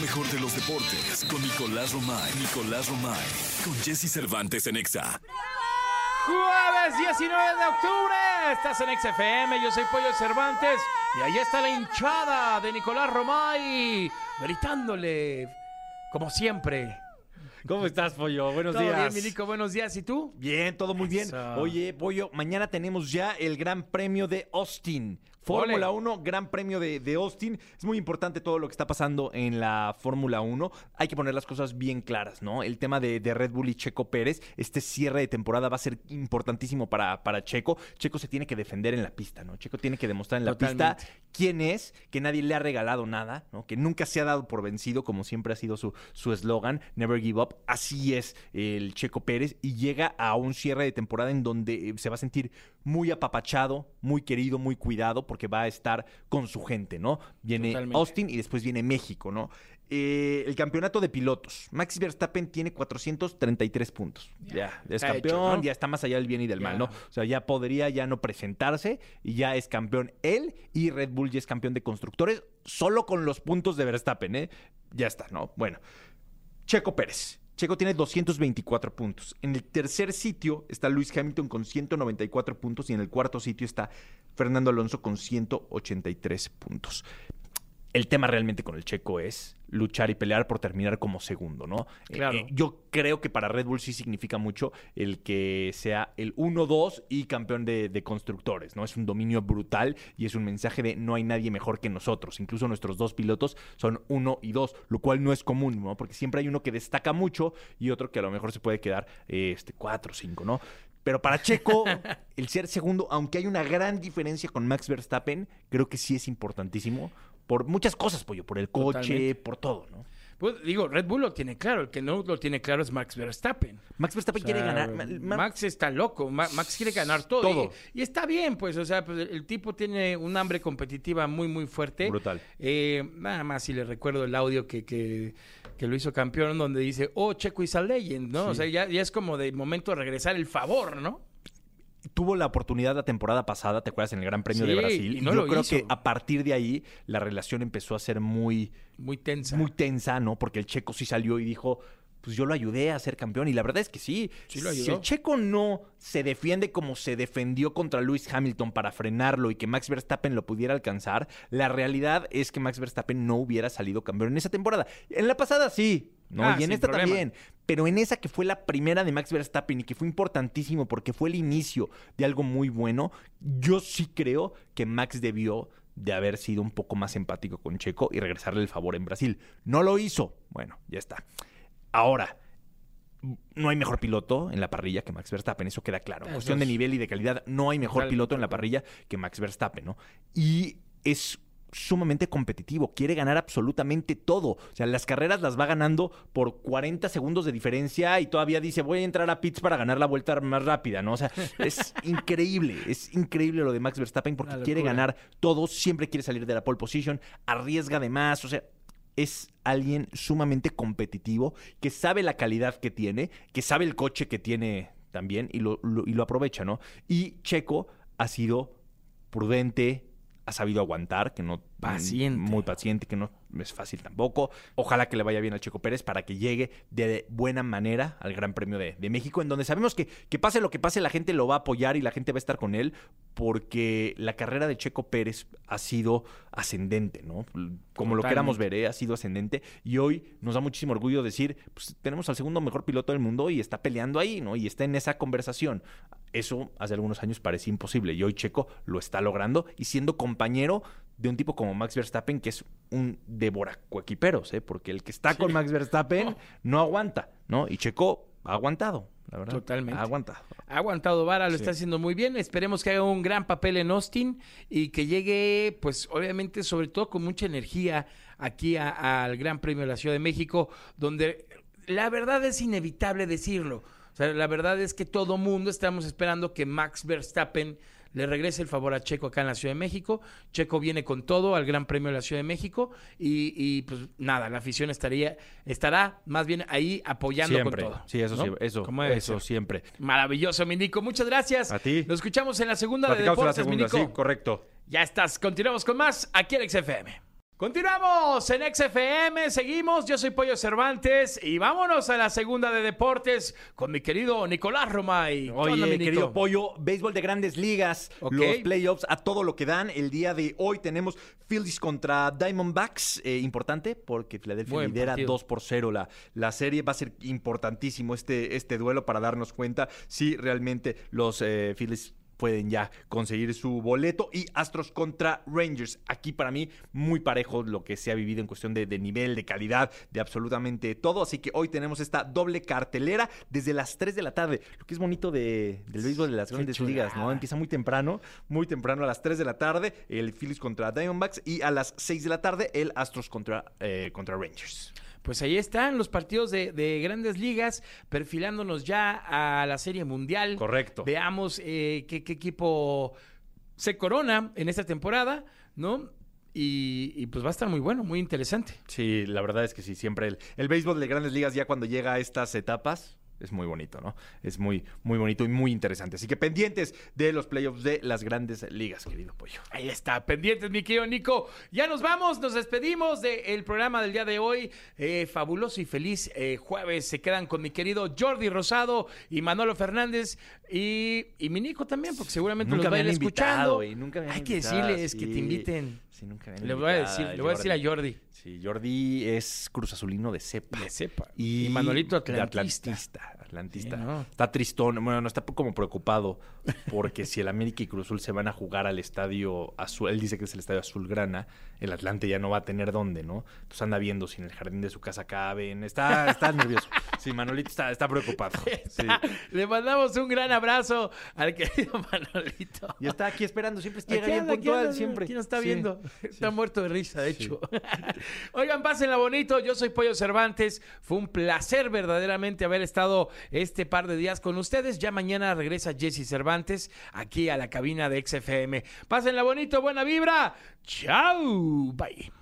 mejor de los deportes con Nicolás Romay. Nicolás Romay. Con Jesse Cervantes en Exa. Jueves 19 de octubre, estás en XFM, yo soy Pollo Cervantes y ahí está la hinchada de Nicolás Romay gritándole como siempre. ¿Cómo estás, Pollo? Buenos ¿Todo días. bien, mi Nico? Buenos días, ¿y tú? Bien, todo muy bien. Eso. Oye, Pollo, mañana tenemos ya el Gran Premio de Austin. Fórmula Ole. 1, Gran Premio de, de Austin. Es muy importante todo lo que está pasando en la Fórmula 1. Hay que poner las cosas bien claras, ¿no? El tema de, de Red Bull y Checo Pérez, este cierre de temporada va a ser importantísimo para, para Checo. Checo se tiene que defender en la pista, ¿no? Checo tiene que demostrar en la Totalmente. pista quién es, que nadie le ha regalado nada, ¿no? Que nunca se ha dado por vencido, como siempre ha sido su su eslogan, Never Give Up. Así es el Checo Pérez y llega a un cierre de temporada en donde eh, se va a sentir muy apapachado, muy querido, muy cuidado, porque va a estar con su gente, ¿no? Viene Totalmente. Austin y después viene México, ¿no? Eh, el campeonato de pilotos. Max Verstappen tiene 433 puntos. Ya, es campeón, hecho, ¿no? ya está más allá del bien y del mal. ¿no? O sea, ya podría ya no presentarse y ya es campeón él y Red Bull ya es campeón de constructores solo con los puntos de Verstappen, ¿eh? Ya está, ¿no? Bueno, Checo Pérez. Checo tiene 224 puntos. En el tercer sitio está Luis Hamilton con 194 puntos y en el cuarto sitio está Fernando Alonso con 183 puntos. El tema realmente con el Checo es luchar y pelear por terminar como segundo, ¿no? Claro. Eh, yo creo que para Red Bull sí significa mucho el que sea el 1-2 y campeón de, de constructores, ¿no? Es un dominio brutal y es un mensaje de no hay nadie mejor que nosotros. Incluso nuestros dos pilotos son 1 y 2, lo cual no es común, ¿no? Porque siempre hay uno que destaca mucho y otro que a lo mejor se puede quedar eh, este, 4 o 5, ¿no? Pero para Checo, el ser segundo, aunque hay una gran diferencia con Max Verstappen, creo que sí es importantísimo por muchas cosas, pollo, por el coche, Totalmente. por todo, ¿no? Pues digo, Red Bull lo tiene claro, el que no lo tiene claro es Max Verstappen. Max Verstappen O sea, quiere ganar. Ma- Ma- Max está loco, Ma- Max quiere ganar todo. Todo. Y, y está bien, pues, o sea, pues, el, el tipo tiene un hambre competitiva muy, muy fuerte. Brutal. Eh, nada más si le recuerdo el audio que, que, que lo hizo campeón, donde dice, oh, Checo is a legend, ¿no? O sea, ya, ya es como de momento de regresar el favor, ¿no? Tuvo la oportunidad la temporada pasada, ¿te acuerdas? En el Gran Premio de Brasil. y no yo lo creo hizo. que a partir de ahí la relación empezó a ser muy, Muy tensa. muy tensa, ¿no? Porque el checo sí salió y dijo. Pues yo lo ayudé a ser campeón y la verdad es que sí. Sí lo Si ayudó. el checo no se defiende como se defendió contra Lewis Hamilton para frenarlo y que Max Verstappen lo pudiera alcanzar, la realidad es que Max Verstappen no hubiera salido campeón en esa temporada. En la pasada sí, ¿no? Ah, y en esta problema. también. Pero en esa que fue la primera de Max Verstappen y que fue importantísimo porque fue el inicio de algo muy bueno, yo sí creo que Max debió de haber sido un poco más empático con Checo y regresarle el favor en Brasil. No lo hizo. Bueno, ya está. Ahora, no hay mejor piloto en la parrilla que Max Verstappen, eso queda claro. En cuestión de nivel y de calidad, no hay mejor piloto en la parrilla que Max Verstappen, ¿no? Y es sumamente competitivo, quiere ganar absolutamente todo. O sea, las carreras las va ganando por 40 segundos de diferencia y todavía dice, voy a entrar a pits para ganar la vuelta más rápida, ¿no? O sea, es increíble, es increíble lo de Max Verstappen porque quiere ganar todo, siempre quiere salir de la pole position, arriesga de más, o sea, es alguien sumamente competitivo, que sabe la calidad que tiene, que sabe el coche que tiene también y lo, lo- y lo aprovecha, ¿no? Y Checo ha sido prudente, ha sabido aguantar, que no... Paciente. Muy paciente, que no es fácil tampoco. Ojalá que le vaya bien al Checo Pérez para que llegue de buena manera al Gran Premio de, de México, en donde sabemos que, que pase lo que pase, la gente lo va a apoyar y la gente va a estar con él, porque la carrera de Checo Pérez ha sido ascendente, ¿no? Como lo queramos ver, ¿eh? ha sido ascendente. Y hoy nos da muchísimo orgullo decir, pues tenemos al segundo mejor piloto del mundo y está peleando ahí, ¿no? Y está en esa conversación. Eso hace algunos años parecía imposible y hoy Checo lo está logrando y siendo compañero de un tipo como Max Verstappen, que es un devoracoequiperos, ¿eh? Porque el que está con Max Verstappen no aguanta, ¿no? Y Checo ha aguantado, la verdad. Totalmente. Ha aguantado. Ha aguantado vara, lo Sí. está haciendo muy bien. Esperemos que haga un gran papel en Austin y que llegue, pues obviamente, sobre todo con mucha energía aquí al Gran Premio de la Ciudad de México, donde la verdad es inevitable decirlo. Sea, la verdad es que todo mundo estamos esperando que Max Verstappen le regrese el favor a Checo acá en la Ciudad de México. Checo viene con todo al Gran Premio de la Ciudad de México y, y, pues nada, la afición estaría, estará más bien ahí apoyando Siempre. con todo. Sí, eso ¿no? sí, eso, eso ser. siempre. Maravilloso, Mindico. Muchas gracias. A ti. Nos escuchamos en la segunda de Platicamos en la Deportes, segunda, sí, correcto. Ya estás. Continuamos con más aquí en XFM. Continuamos en XFM, seguimos, yo soy Pollo Cervantes y vámonos a la segunda de deportes con mi querido Nicolás Romay. ¿Qué onda, Oye, mi Nico? querido Pollo, béisbol de grandes ligas, los playoffs a todo lo que dan. El día de hoy tenemos Phillies contra Diamondbacks, eh, importante porque Filadelfia Buen lidera partido. 2 por 0 la, la serie. Va a ser importantísimo este, este duelo para darnos cuenta si realmente los eh, Phillies pueden ya conseguir su boleto. Y Astros contra Rangers. Aquí para mí muy parejo lo que se ha vivido en cuestión de, de nivel, de calidad, de absolutamente todo. Así que hoy tenemos esta doble cartelera desde las 3 de la tarde. Lo que es bonito de- del béisbol de las grandes ligas, ¿no? Empieza muy temprano, muy temprano a las 3 de la tarde el Phillies contra Diamondbacks y a las 6 de la tarde el Astros contra, eh, contra Rangers. Pues ahí están los partidos de, de grandes ligas, perfilándonos ya a la Serie Mundial. Correcto. Veamos eh, qué, qué equipo se corona en esta temporada, ¿no? Y, y pues va a estar muy bueno, muy interesante. Sí, la verdad es que sí, siempre el, el béisbol de grandes ligas ya cuando llega a estas etapas es muy bonito, ¿no? Es muy, muy bonito y muy interesante. Así que pendientes de los playoffs de las grandes ligas, querido pollo. Ahí está, pendientes, mi querido Nico. Ya nos vamos, nos despedimos del programa del día de hoy. Eh, fabuloso y feliz eh, jueves. Se quedan con mi querido Jordi Rosado y Manolo Fernández y, y mi Nico también, porque seguramente Nunca van han escuchando. invitado, nunca me han Hay que invitado, decirles que te inviten. Sí, nunca Le voy a decir, le voy a decir a Jordi. Sí, Jordi es Cruz Azulino de cepa. De cepa. Y, Y Manolito de atlantista. Atlantista. Atlantista. Sí, ¿no? Está tristón. Bueno, no está como preocupado porque si el América y Cruz Azul se van a jugar al estadio azul, él dice que es el estadio azulgrana, el Atlante ya no va a tener dónde, ¿no? Entonces anda viendo si en el jardín de su casa caben. Está, está nervioso. Sí, Manolito está, está preocupado. Sí. Le mandamos un gran abrazo al querido Manolito. Y está aquí esperando, siempre llega Aquí bien puntual, anda, siempre. Aquí nos está Sí. viendo. Está muerto de risa, de hecho. Oigan, pásenla bonito. Yo soy Pollo Cervantes. Fue un placer verdaderamente haber estado este par de días con ustedes. Ya mañana regresa Jesse Cervantes aquí a la cabina de XFM. Pásenla bonito, buena vibra. Chao. Bye.